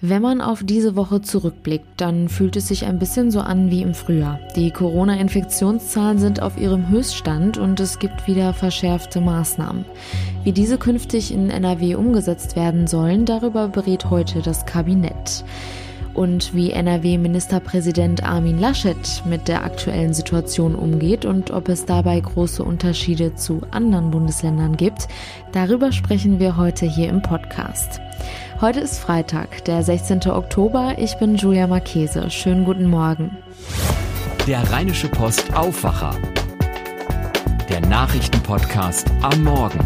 Wenn man auf diese Woche zurückblickt, dann fühlt es sich ein bisschen so an wie im Frühjahr. Die Corona-Infektionszahlen sind auf ihrem Höchststand und es gibt wieder verschärfte Maßnahmen. Wie diese künftig in NRW umgesetzt werden sollen, darüber berät heute das Kabinett. Und wie NRW-Ministerpräsident Armin Laschet mit der aktuellen Situation umgeht und ob es dabei große Unterschiede zu anderen Bundesländern gibt, darüber sprechen wir heute hier im Podcast. Heute ist Freitag, der 16. Oktober. Ich bin Julia Marchese. Schönen guten Morgen. Der Rheinische Post Aufwacher. Der Nachrichtenpodcast am Morgen.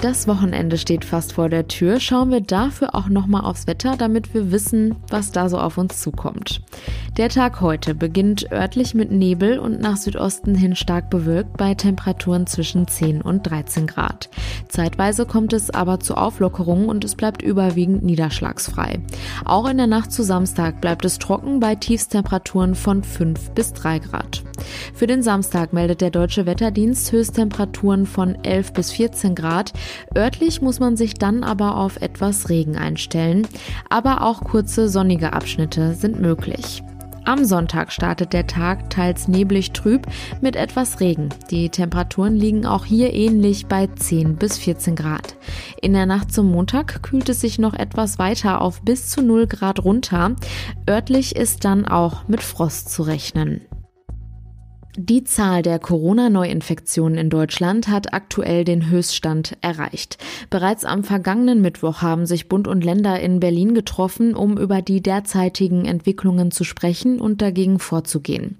Das Wochenende steht fast vor der Tür. Schauen wir dafür auch nochmal aufs Wetter, damit wir wissen, was da so auf uns zukommt. Der Tag heute beginnt örtlich mit Nebel und nach Südosten hin stark bewölkt bei Temperaturen zwischen 10 und 13 Grad. Zeitweise kommt es aber zu Auflockerungen und es bleibt überwiegend niederschlagsfrei. Auch in der Nacht zu Samstag bleibt es trocken bei Tiefstemperaturen von 5 bis 3 Grad. Für den Samstag meldet der Deutsche Wetterdienst Höchsttemperaturen von 11 bis 14 Grad. Örtlich muss man sich dann aber auf etwas Regen einstellen. Aber auch kurze sonnige Abschnitte sind möglich. Am Sonntag startet der Tag teils neblig trüb mit etwas Regen. Die Temperaturen liegen auch hier ähnlich bei 10 bis 14 Grad. In der Nacht zum Montag kühlt es sich noch etwas weiter auf bis zu 0 Grad runter. Örtlich ist dann auch mit Frost zu rechnen. Die Zahl der Corona-Neuinfektionen in Deutschland hat aktuell den Höchststand erreicht. Bereits am vergangenen Mittwoch haben sich Bund und Länder in Berlin getroffen, um über die derzeitigen Entwicklungen zu sprechen und dagegen vorzugehen.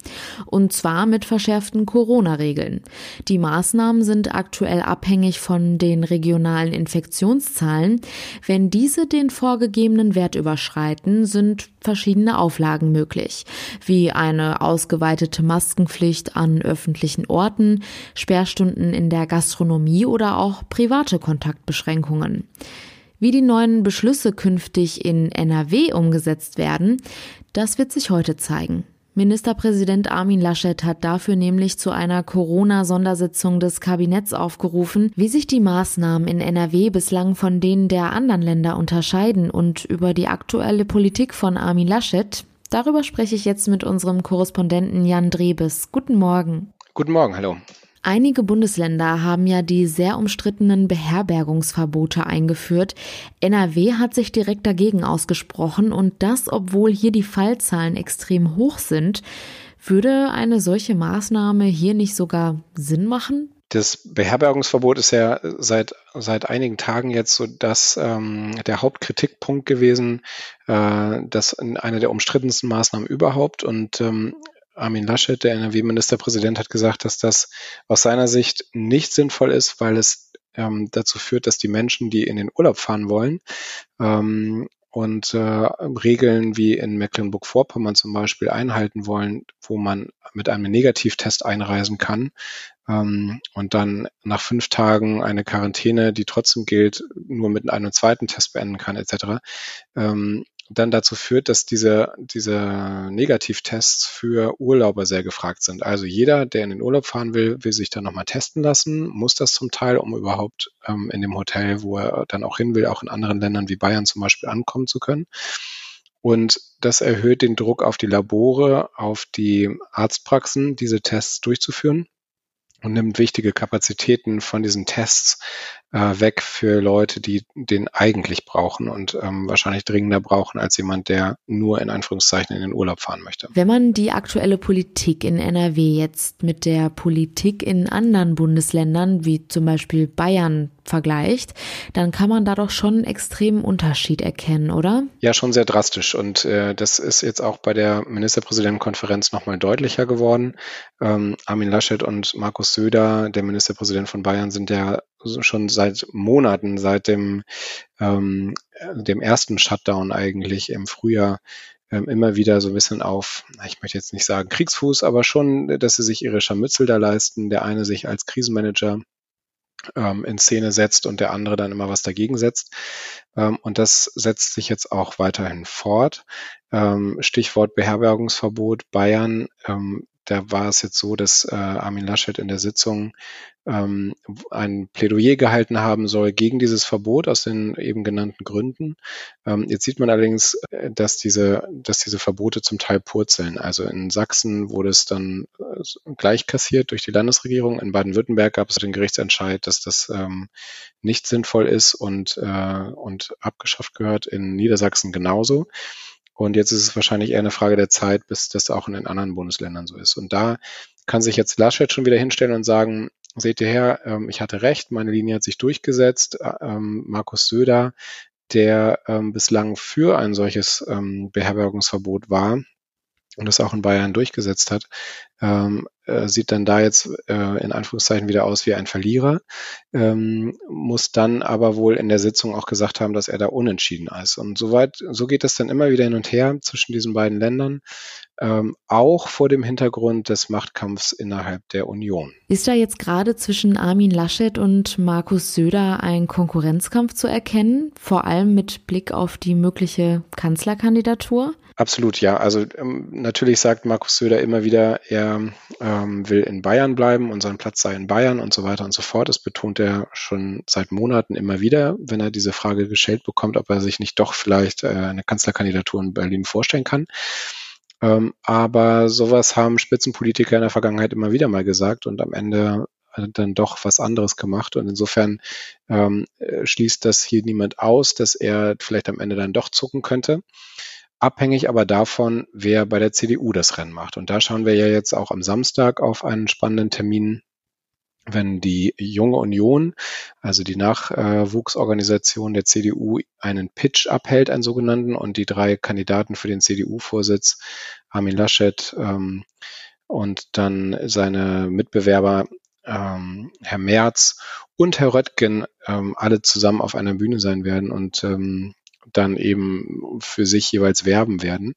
Und zwar mit verschärften Corona-Regeln. Die Maßnahmen sind aktuell abhängig von den regionalen Infektionszahlen. Wenn diese den vorgegebenen Wert überschreiten, sind verschiedene Auflagen möglich, wie eine ausgeweitete Maskenpflicht an öffentlichen Orten, Sperrstunden in der Gastronomie oder auch private Kontaktbeschränkungen. Wie die neuen Beschlüsse künftig in NRW umgesetzt werden, das wird sich heute zeigen. Ministerpräsident Armin Laschet hat dafür nämlich zu einer Corona-Sondersitzung des Kabinetts aufgerufen, wie sich die Maßnahmen in NRW bislang von denen der anderen Länder unterscheiden und über die aktuelle Politik von Armin Laschet. Darüber spreche ich jetzt mit unserem Korrespondenten Jan Drebes. Guten Morgen. Guten Morgen, hallo. Einige Bundesländer haben ja die sehr umstrittenen Beherbergungsverbote eingeführt. NRW hat sich direkt dagegen ausgesprochen und das, obwohl hier die Fallzahlen extrem hoch sind. Würde eine solche Maßnahme hier nicht sogar Sinn machen? Das Beherbergungsverbot ist ja seit, seit einigen Tagen jetzt so dass ähm, der Hauptkritikpunkt gewesen, äh, das eine der umstrittensten Maßnahmen überhaupt. Und ähm, Armin Laschet, der NRW-Ministerpräsident, hat gesagt, dass das aus seiner Sicht nicht sinnvoll ist, weil es ähm, dazu führt, dass die Menschen, die in den Urlaub fahren wollen, ähm, und äh, Regeln wie in Mecklenburg-Vorpommern zum Beispiel einhalten wollen, wo man mit einem Negativtest einreisen kann ähm, und dann nach fünf Tagen eine Quarantäne, die trotzdem gilt, nur mit einem zweiten Test beenden kann, etc. Ähm, dann dazu führt, dass diese, diese Negativtests für Urlauber sehr gefragt sind. Also jeder, der in den Urlaub fahren will, will sich dann nochmal testen lassen, muss das zum Teil, um überhaupt ähm, in dem Hotel, wo er dann auch hin will, auch in anderen Ländern wie Bayern zum Beispiel ankommen zu können. Und das erhöht den Druck auf die Labore, auf die Arztpraxen, diese Tests durchzuführen und nimmt wichtige Kapazitäten von diesen Tests äh, weg für Leute, die den eigentlich brauchen und ähm, wahrscheinlich dringender brauchen als jemand, der nur in Anführungszeichen in den Urlaub fahren möchte. Wenn man die aktuelle Politik in NRW jetzt mit der Politik in anderen Bundesländern, wie zum Beispiel Bayern, vergleicht, dann kann man da doch schon einen extremen Unterschied erkennen, oder? Ja, schon sehr drastisch. Und äh, das ist jetzt auch bei der Ministerpräsidentenkonferenz nochmal deutlicher geworden. Ähm, Armin Laschet und Markus Söder, der Ministerpräsident von Bayern, sind ja schon seit Monaten, seit dem, ähm, dem ersten Shutdown eigentlich im Frühjahr ähm, immer wieder so ein bisschen auf, ich möchte jetzt nicht sagen Kriegsfuß, aber schon, dass sie sich ihre Scharmützel da leisten. Der eine sich als Krisenmanager ähm, in Szene setzt und der andere dann immer was dagegen setzt. Ähm, und das setzt sich jetzt auch weiterhin fort. Ähm, Stichwort Beherbergungsverbot Bayern. Da war es jetzt so, dass äh, Armin Laschet in der Sitzung ähm, ein Plädoyer gehalten haben soll gegen dieses Verbot aus den eben genannten Gründen. Ähm, jetzt sieht man allerdings, äh, dass diese, dass diese Verbote zum Teil purzeln. Also in Sachsen wurde es dann äh, gleich kassiert durch die Landesregierung. In Baden-Württemberg gab es den Gerichtsentscheid, dass das ähm, nicht sinnvoll ist und, äh, und abgeschafft gehört. In Niedersachsen genauso. Und jetzt ist es wahrscheinlich eher eine Frage der Zeit, bis das auch in den anderen Bundesländern so ist. Und da kann sich jetzt Laschet schon wieder hinstellen und sagen, seht ihr her, ähm, ich hatte recht, meine Linie hat sich durchgesetzt. Ähm, Markus Söder, der ähm, bislang für ein solches Beherbergungsverbot war, und das auch in Bayern durchgesetzt hat, ähm, äh, sieht dann da jetzt äh, in Anführungszeichen wieder aus wie ein Verlierer, ähm, muss dann aber wohl in der Sitzung auch gesagt haben, dass er da unentschieden ist. Und soweit, so geht es dann immer wieder hin und her zwischen diesen beiden Ländern, ähm, auch vor dem Hintergrund des Machtkampfs innerhalb der Union. Ist da jetzt gerade zwischen Armin Laschet und Markus Söder ein Konkurrenzkampf zu erkennen, vor allem mit Blick auf die mögliche Kanzlerkandidatur? Absolut, ja. Also ähm, natürlich sagt Markus Söder immer wieder, er ähm, will in Bayern bleiben und sein Platz sei in Bayern und so weiter und so fort. Das betont er schon seit Monaten immer wieder, wenn er diese Frage gestellt bekommt, ob er sich nicht doch vielleicht äh, eine Kanzlerkandidatur in Berlin vorstellen kann. Ähm, aber sowas haben Spitzenpolitiker in der Vergangenheit immer wieder mal gesagt und am Ende dann doch was anderes gemacht. Und insofern ähm, äh, schließt das hier niemand aus, dass er vielleicht am Ende dann doch zucken könnte abhängig aber davon, wer bei der CDU das Rennen macht. Und da schauen wir ja jetzt auch am Samstag auf einen spannenden Termin, wenn die Junge Union, also die Nachwuchsorganisation der CDU, einen Pitch abhält, einen sogenannten, und die drei Kandidaten für den CDU-Vorsitz, Armin Laschet ähm, und dann seine Mitbewerber ähm, Herr Merz und Herr Röttgen ähm, alle zusammen auf einer Bühne sein werden und ähm, dann eben für sich jeweils werben werden.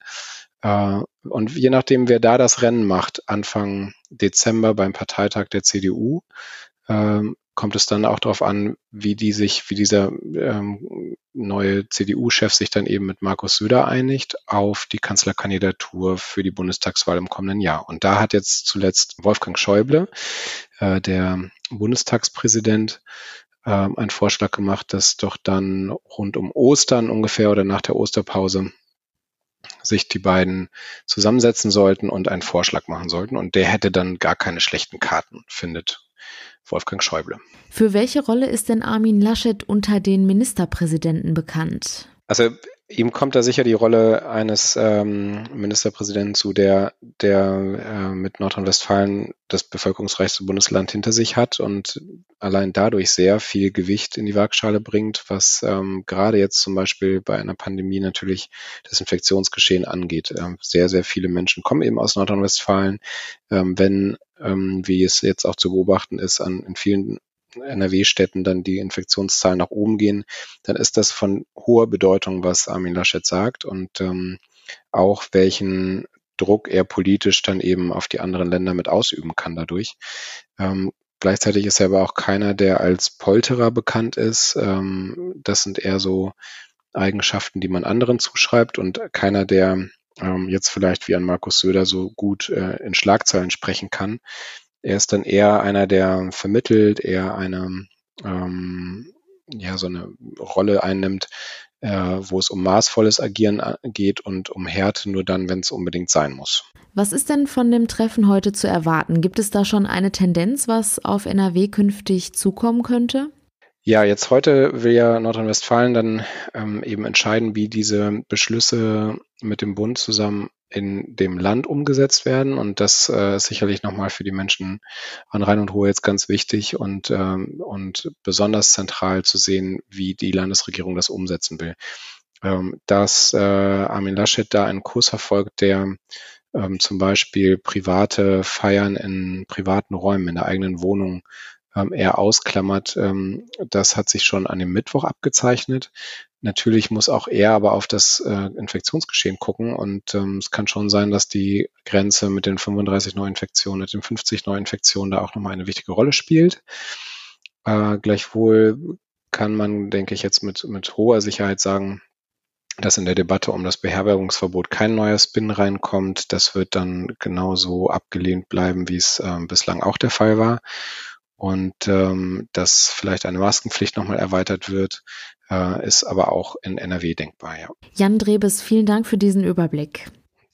Äh, und je nachdem, wer da das Rennen macht, Anfang Dezember beim Parteitag der CDU, ähm, kommt es dann auch darauf an, wie die sich, wie dieser ähm, neue CDU-Chef sich dann eben mit Markus Söder einigt auf die Kanzlerkandidatur für die Bundestagswahl im kommenden Jahr. Und da hat jetzt zuletzt Wolfgang Schäuble, äh, der Bundestagspräsident, ähm, einen Vorschlag gemacht, dass doch dann rund um Ostern ungefähr oder nach der Osterpause sich die beiden zusammensetzen sollten und einen Vorschlag machen sollten. Und der hätte dann gar keine schlechten Karten, findet Wolfgang Schäuble. Für welche Rolle ist denn Armin Laschet unter den Ministerpräsidenten bekannt? Also ihm kommt da sicher die Rolle eines ähm, Ministerpräsidenten zu, der, der äh, mit Nordrhein-Westfalen das bevölkerungsreichste Bundesland hinter sich hat und allein dadurch sehr viel Gewicht in die Waagschale bringt, was ähm, gerade jetzt zum Beispiel bei einer Pandemie natürlich das Infektionsgeschehen angeht. Ähm, sehr, sehr viele Menschen kommen eben aus Nordrhein-Westfalen. Ähm, wenn, ähm, wie es jetzt auch zu beobachten ist, an, in vielen NRW-Städten dann die Infektionszahlen nach oben gehen, dann ist das von hoher Bedeutung, was Armin Laschet sagt und ähm, auch welchen Druck er politisch dann eben auf die anderen Länder mit ausüben kann dadurch. Ähm, gleichzeitig ist er aber auch keiner, der als Polterer bekannt ist. Ähm, das sind eher so Eigenschaften, die man anderen zuschreibt und keiner, der ähm, jetzt vielleicht wie an Markus Söder so gut äh, in Schlagzeilen sprechen kann. Er ist dann eher einer, der vermittelt, eher eine, ähm, ja, so eine Rolle einnimmt, äh, wo es um maßvolles Agieren äh, geht und um Härte nur dann, wenn es unbedingt sein muss. Was ist denn von dem Treffen heute zu erwarten? Gibt es da schon eine Tendenz, was auf NRW künftig zukommen könnte? Ja, jetzt heute will ja Nordrhein-Westfalen dann ähm, eben entscheiden, wie diese Beschlüsse mit dem Bund zusammen in dem Land umgesetzt werden. Und das äh, ist sicherlich nochmal für die Menschen an Rhein und Ruhr jetzt ganz wichtig und, ähm, und besonders zentral zu sehen, wie die Landesregierung das umsetzen will. Ähm, dass äh, Armin Laschet da einen Kurs verfolgt, der ähm, zum Beispiel private Feiern in privaten Räumen, in der eigenen Wohnung ähm, eher ausklammert, ähm, das hat sich schon an dem Mittwoch abgezeichnet. Natürlich muss auch er aber auf das äh, Infektionsgeschehen gucken und ähm, es kann schon sein, dass die Grenze mit den 35 Neuinfektionen, mit den 50 Neuinfektionen da auch nochmal eine wichtige Rolle spielt. Äh, gleichwohl kann man, denke ich, jetzt mit, mit hoher Sicherheit sagen, dass in der Debatte um das Beherbergungsverbot kein neuer Spin reinkommt. Das wird dann genauso abgelehnt bleiben, wie es äh, bislang auch der Fall war. Und ähm, dass vielleicht eine Maskenpflicht nochmal erweitert wird, äh, ist aber auch in NRW denkbar. Ja. Jan Drebes, vielen Dank für diesen Überblick.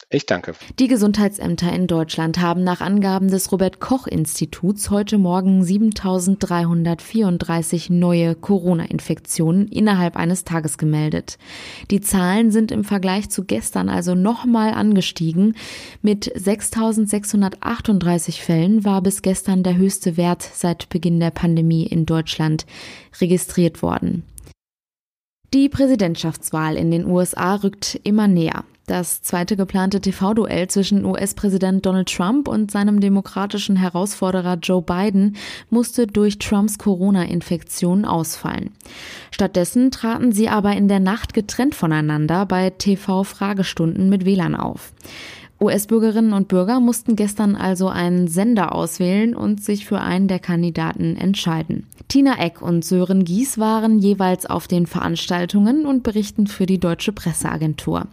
Ich danke. Die Gesundheitsämter in Deutschland haben nach Angaben des Robert Koch Instituts heute Morgen 7334 neue Corona-Infektionen innerhalb eines Tages gemeldet. Die Zahlen sind im Vergleich zu gestern also nochmal angestiegen. Mit 6638 Fällen war bis gestern der höchste Wert seit Beginn der Pandemie in Deutschland registriert worden. Die Präsidentschaftswahl in den USA rückt immer näher. Das zweite geplante TV-Duell zwischen US-Präsident Donald Trump und seinem demokratischen Herausforderer Joe Biden musste durch Trumps Corona-Infektion ausfallen. Stattdessen traten sie aber in der Nacht getrennt voneinander bei TV-Fragestunden mit WLAN auf. US-Bürgerinnen und Bürger mussten gestern also einen Sender auswählen und sich für einen der Kandidaten entscheiden. Tina Eck und Sören Gies waren jeweils auf den Veranstaltungen und berichten für die Deutsche Presseagentur.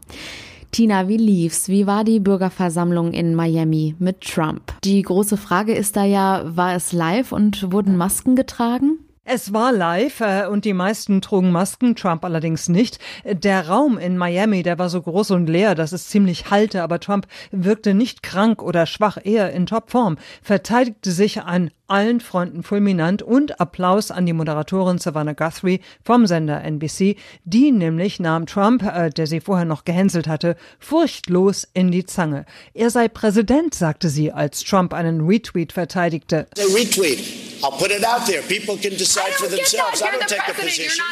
Tina, wie lief's? Wie war die Bürgerversammlung in Miami mit Trump? Die große Frage ist da ja, war es live und wurden Masken getragen? Es war live äh, und die meisten trugen Masken, Trump allerdings nicht. Der Raum in Miami, der war so groß und leer, dass es ziemlich hallte, aber Trump wirkte nicht krank oder schwach, eher in Topform, verteidigte sich an allen Fronten fulminant und Applaus an die Moderatorin Savannah Guthrie vom Sender NBC. Die nämlich nahm Trump, äh, der sie vorher noch gehänselt hatte, furchtlos in die Zange. Er sei Präsident, sagte sie, als Trump einen Retweet verteidigte. Retweet. I'll put it out there. People can decide for themselves. I don't take a position.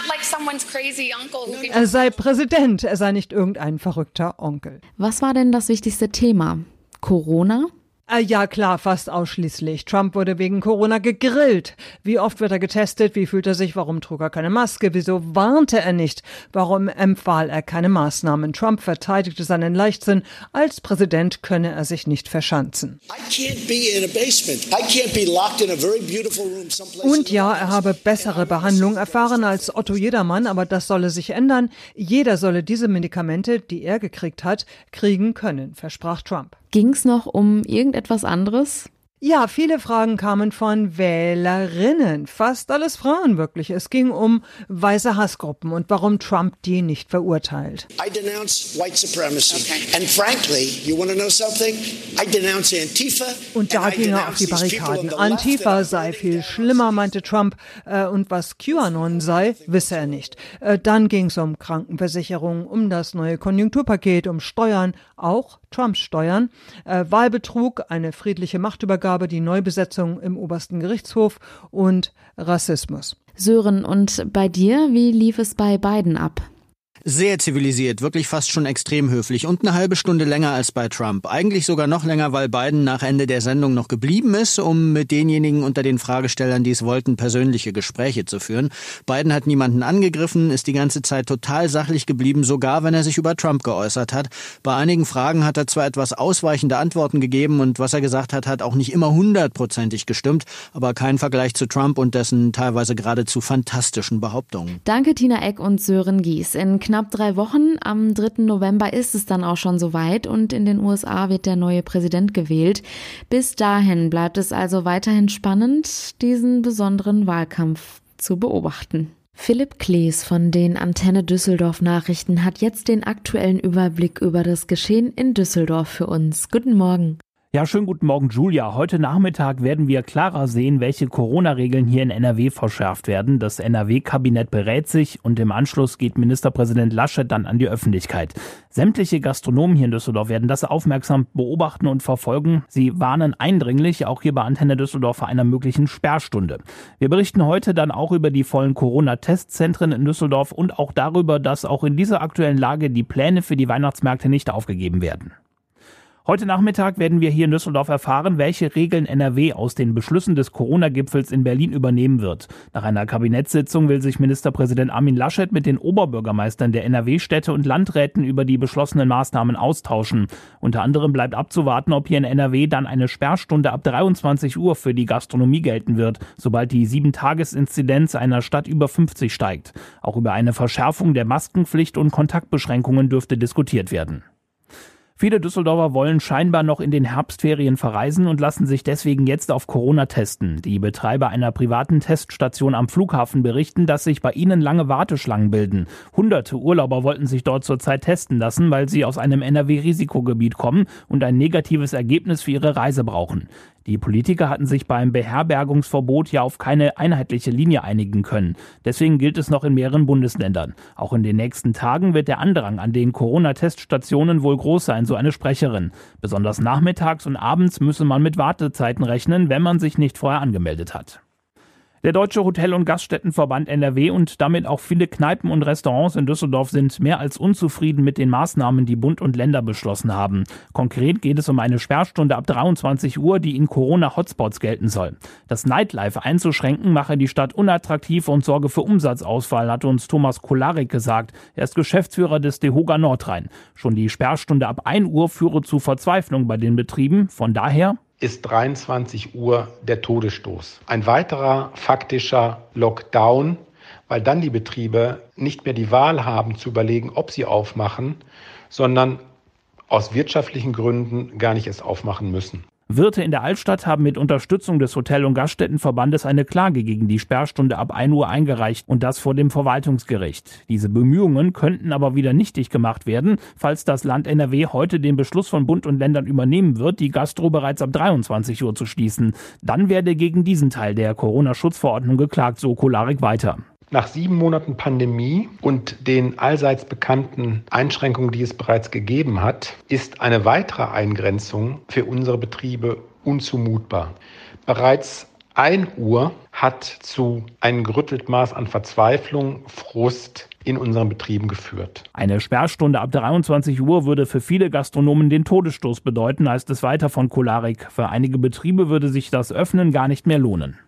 Er sei Präsident, er sei nicht irgendein verrückter Onkel. Was war denn das wichtigste Thema? Corona? Äh, ja, klar, fast ausschließlich. Trump wurde wegen Corona gegrillt. Wie oft wird er getestet? Wie fühlt er sich? Warum trug er keine Maske? Wieso warnte er nicht? Warum empfahl er keine Maßnahmen? Trump verteidigte seinen Leichtsinn. Als Präsident könne er sich nicht verschanzen. Und ja, er habe bessere Behandlung erfahren als Otto Jedermann, aber das solle sich ändern. Jeder solle diese Medikamente, die er gekriegt hat, kriegen können, versprach Trump. Ging es noch um irgendetwas anderes? Ja, viele Fragen kamen von Wählerinnen, fast alles Frauen wirklich. Es ging um weiße Hassgruppen und warum Trump die nicht verurteilt. I denounce white supremacy. Okay. And frankly, you want to know something? I denounce Antifa. Und da ging er auf die Barrikaden. Antifa sei viel schlimmer, meinte Trump, äh, und was QAnon sei, wisse er nicht. Äh, dann ging es um Krankenversicherung, um das neue Konjunkturpaket, um Steuern, auch Trumps Steuern, äh, Wahlbetrug, eine friedliche Machtübergabe Aufgabe die Neubesetzung im obersten Gerichtshof und Rassismus. Sören, und bei dir, wie lief es bei beiden ab? Sehr zivilisiert, wirklich fast schon extrem höflich und eine halbe Stunde länger als bei Trump. Eigentlich sogar noch länger, weil Biden nach Ende der Sendung noch geblieben ist, um mit denjenigen unter den Fragestellern, die es wollten, persönliche Gespräche zu führen. Biden hat niemanden angegriffen, ist die ganze Zeit total sachlich geblieben, sogar wenn er sich über Trump geäußert hat. Bei einigen Fragen hat er zwar etwas ausweichende Antworten gegeben und was er gesagt hat, hat auch nicht immer hundertprozentig gestimmt, aber kein Vergleich zu Trump und dessen teilweise geradezu fantastischen Behauptungen. Danke Tina Eck und Sören Gies. In knapp drei Wochen, am 3. November, ist es dann auch schon soweit und in den USA wird der neue Präsident gewählt. Bis dahin bleibt es also weiterhin spannend, diesen besonderen Wahlkampf zu beobachten. Philipp Klees von den Antenne Düsseldorf Nachrichten hat jetzt den aktuellen Überblick über das Geschehen in Düsseldorf für uns. Guten Morgen. Ja, schönen guten Morgen, Julia. Heute Nachmittag werden wir klarer sehen, welche Corona-Regeln hier in NRW verschärft werden. Das NRW-Kabinett berät sich und im Anschluss geht Ministerpräsident Laschet dann an die Öffentlichkeit. Sämtliche Gastronomen hier in Düsseldorf werden das aufmerksam beobachten und verfolgen. Sie warnen eindringlich, auch hier bei Antenne Düsseldorf, vor einer möglichen Sperrstunde. Wir berichten heute dann auch über die vollen Corona-Testzentren in Düsseldorf und auch darüber, dass auch in dieser aktuellen Lage die Pläne für die Weihnachtsmärkte nicht aufgegeben werden. Heute Nachmittag werden wir hier in Düsseldorf erfahren, welche Regeln NRW aus den Beschlüssen des Corona-Gipfels in Berlin übernehmen wird. Nach einer Kabinettssitzung will sich Ministerpräsident Armin Laschet mit den Oberbürgermeistern der NRW-Städte und Landräten über die beschlossenen Maßnahmen austauschen. Unter anderem bleibt abzuwarten, ob hier in NRW dann eine Sperrstunde ab 23 Uhr für die Gastronomie gelten wird, sobald die 7-Tages-Inzidenz einer Stadt über 50 steigt. Auch über eine Verschärfung der Maskenpflicht und Kontaktbeschränkungen dürfte diskutiert werden. Viele Düsseldorfer wollen scheinbar noch in den Herbstferien verreisen und lassen sich deswegen jetzt auf Corona testen. Die Betreiber einer privaten Teststation am Flughafen berichten, dass sich bei ihnen lange Warteschlangen bilden. Hunderte Urlauber wollten sich dort zurzeit testen lassen, weil sie aus einem NRW-Risikogebiet kommen und ein negatives Ergebnis für ihre Reise brauchen. Die Politiker hatten sich beim Beherbergungsverbot ja auf keine einheitliche Linie einigen können. Deswegen gilt es noch in mehreren Bundesländern. Auch in den nächsten Tagen wird der Andrang an den Corona-Teststationen wohl groß sein, so eine Sprecherin. Besonders nachmittags und abends müsse man mit Wartezeiten rechnen, wenn man sich nicht vorher angemeldet hat. Der Deutsche Hotel- und Gaststättenverband NRW und damit auch viele Kneipen und Restaurants in Düsseldorf sind mehr als unzufrieden mit den Maßnahmen, die Bund und Länder beschlossen haben. Konkret geht es um eine Sperrstunde ab 23 Uhr, die in Corona-Hotspots gelten soll. Das Nightlife einzuschränken mache die Stadt unattraktiv und sorge für Umsatzausfall, hat uns Thomas Kolarik gesagt. Er ist Geschäftsführer des Dehoga Nordrhein. Schon die Sperrstunde ab 1 Uhr führe zu Verzweiflung bei den Betrieben. Von daher ist 23 Uhr der Todesstoß. Ein weiterer faktischer Lockdown, weil dann die Betriebe nicht mehr die Wahl haben zu überlegen, ob sie aufmachen, sondern aus wirtschaftlichen Gründen gar nicht erst aufmachen müssen. Wirte in der Altstadt haben mit Unterstützung des Hotel- und Gaststättenverbandes eine Klage gegen die Sperrstunde ab 1 Uhr eingereicht und das vor dem Verwaltungsgericht. Diese Bemühungen könnten aber wieder nichtig gemacht werden, falls das Land NRW heute den Beschluss von Bund und Ländern übernehmen wird, die Gastro bereits ab 23 Uhr zu schließen. Dann werde gegen diesen Teil der Corona-Schutzverordnung geklagt, so Kolarik weiter. Nach sieben Monaten Pandemie und den allseits bekannten Einschränkungen, die es bereits gegeben hat, ist eine weitere Eingrenzung für unsere Betriebe unzumutbar. Bereits 1 Uhr hat zu einem gerüttelt Maß an Verzweiflung, Frust in unseren Betrieben geführt. Eine Sperrstunde ab 23 Uhr würde für viele Gastronomen den Todesstoß bedeuten, heißt es weiter von Kolarik. Für einige Betriebe würde sich das Öffnen gar nicht mehr lohnen.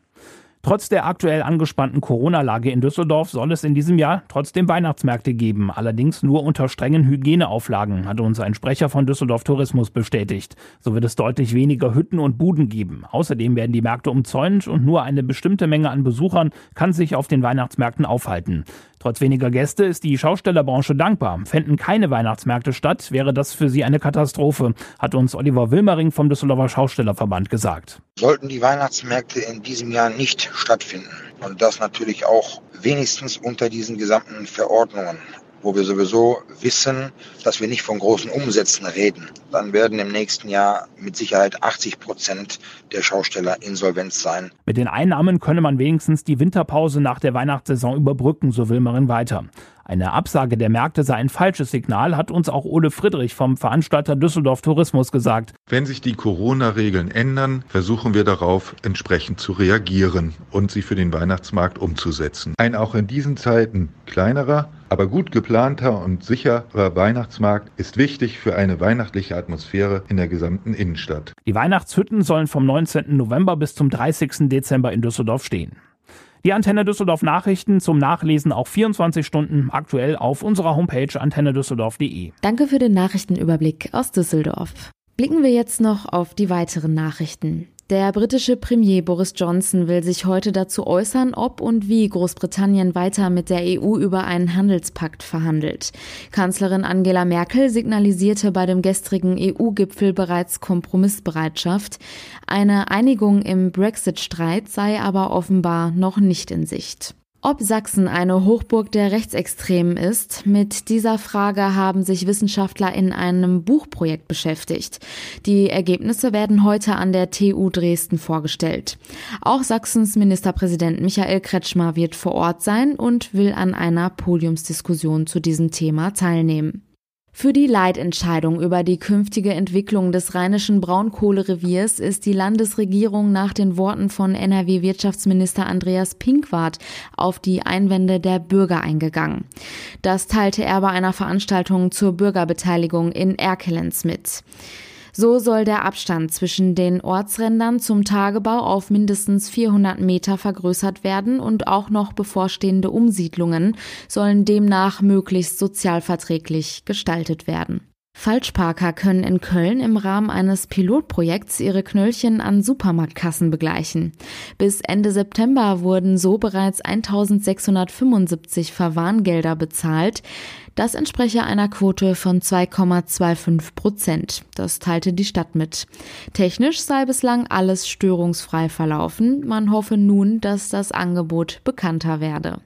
Trotz der aktuell angespannten Corona-Lage in Düsseldorf soll es in diesem Jahr trotzdem Weihnachtsmärkte geben, allerdings nur unter strengen Hygieneauflagen, hat uns ein Sprecher von Düsseldorf Tourismus bestätigt. So wird es deutlich weniger Hütten und Buden geben. Außerdem werden die Märkte umzäunt und nur eine bestimmte Menge an Besuchern kann sich auf den Weihnachtsmärkten aufhalten. Trotz weniger Gäste ist die Schaustellerbranche dankbar. Fänden keine Weihnachtsmärkte statt, wäre das für sie eine Katastrophe, hat uns Oliver Wilmering vom Düsseldorfer Schaustellerverband gesagt. Sollten die Weihnachtsmärkte in diesem Jahr nicht stattfinden und das natürlich auch wenigstens unter diesen gesamten Verordnungen wo wir sowieso wissen, dass wir nicht von großen Umsätzen reden, dann werden im nächsten Jahr mit Sicherheit 80 Prozent der Schausteller insolvent sein. Mit den Einnahmen könne man wenigstens die Winterpause nach der Weihnachtssaison überbrücken, so will man weiter. Eine Absage der Märkte sei ein falsches Signal, hat uns auch Ole Friedrich vom Veranstalter Düsseldorf Tourismus gesagt. Wenn sich die Corona-Regeln ändern, versuchen wir darauf entsprechend zu reagieren und sie für den Weihnachtsmarkt umzusetzen. Ein auch in diesen Zeiten kleinerer, aber gut geplanter und sicherer Weihnachtsmarkt ist wichtig für eine weihnachtliche Atmosphäre in der gesamten Innenstadt. Die Weihnachtshütten sollen vom 19. November bis zum 30. Dezember in Düsseldorf stehen. Die Antenne Düsseldorf Nachrichten zum Nachlesen auch 24 Stunden aktuell auf unserer Homepage antennedüsseldorf.de. Danke für den Nachrichtenüberblick aus Düsseldorf. Blicken wir jetzt noch auf die weiteren Nachrichten. Der britische Premier Boris Johnson will sich heute dazu äußern, ob und wie Großbritannien weiter mit der EU über einen Handelspakt verhandelt. Kanzlerin Angela Merkel signalisierte bei dem gestrigen EU-Gipfel bereits Kompromissbereitschaft. Eine Einigung im Brexit-Streit sei aber offenbar noch nicht in Sicht. Ob Sachsen eine Hochburg der Rechtsextremen ist, mit dieser Frage haben sich Wissenschaftler in einem Buchprojekt beschäftigt. Die Ergebnisse werden heute an der TU Dresden vorgestellt. Auch Sachsens Ministerpräsident Michael Kretschmer wird vor Ort sein und will an einer Podiumsdiskussion zu diesem Thema teilnehmen. Für die Leitentscheidung über die künftige Entwicklung des rheinischen Braunkohlereviers ist die Landesregierung nach den Worten von NRW-Wirtschaftsminister Andreas Pinkwart auf die Einwände der Bürger eingegangen. Das teilte er bei einer Veranstaltung zur Bürgerbeteiligung in Erkelenz mit. So soll der Abstand zwischen den Ortsrändern zum Tagebau auf mindestens 400 Meter vergrößert werden und auch noch bevorstehende Umsiedlungen sollen demnach möglichst sozialverträglich gestaltet werden. Falschparker können in Köln im Rahmen eines Pilotprojekts ihre Knöllchen an Supermarktkassen begleichen. Bis Ende September wurden so bereits 1675 Verwarngelder bezahlt. Das entspreche einer Quote von 2,25 Prozent. Das teilte die Stadt mit. Technisch sei bislang alles störungsfrei verlaufen. Man hoffe nun, dass das Angebot bekannter werde.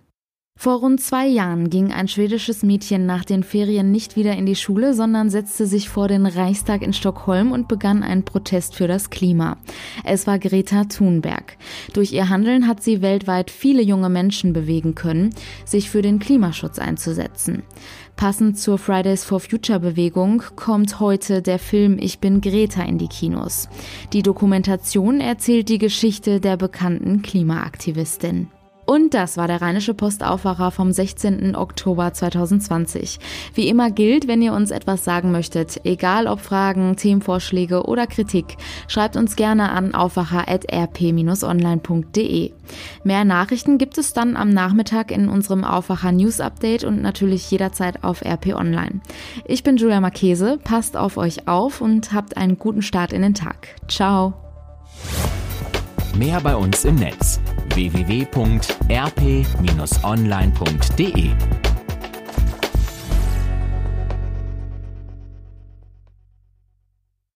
Vor rund zwei Jahren ging ein schwedisches Mädchen nach den Ferien nicht wieder in die Schule, sondern setzte sich vor den Reichstag in Stockholm und begann einen Protest für das Klima. Es war Greta Thunberg. Durch ihr Handeln hat sie weltweit viele junge Menschen bewegen können, sich für den Klimaschutz einzusetzen. Passend zur Fridays for Future Bewegung kommt heute der Film Ich bin Greta in die Kinos. Die Dokumentation erzählt die Geschichte der bekannten Klimaaktivistin. Und das war der Rheinische Postaufwacher vom 16. Oktober 2020. Wie immer gilt, wenn ihr uns etwas sagen möchtet, egal ob Fragen, Themenvorschläge oder Kritik, schreibt uns gerne an aufwacher.rp-online.de. Mehr Nachrichten gibt es dann am Nachmittag in unserem Aufwacher News Update und natürlich jederzeit auf RP Online. Ich bin Julia Marchese, passt auf euch auf und habt einen guten Start in den Tag. Ciao. Mehr bei uns im Netz www.rp-online.de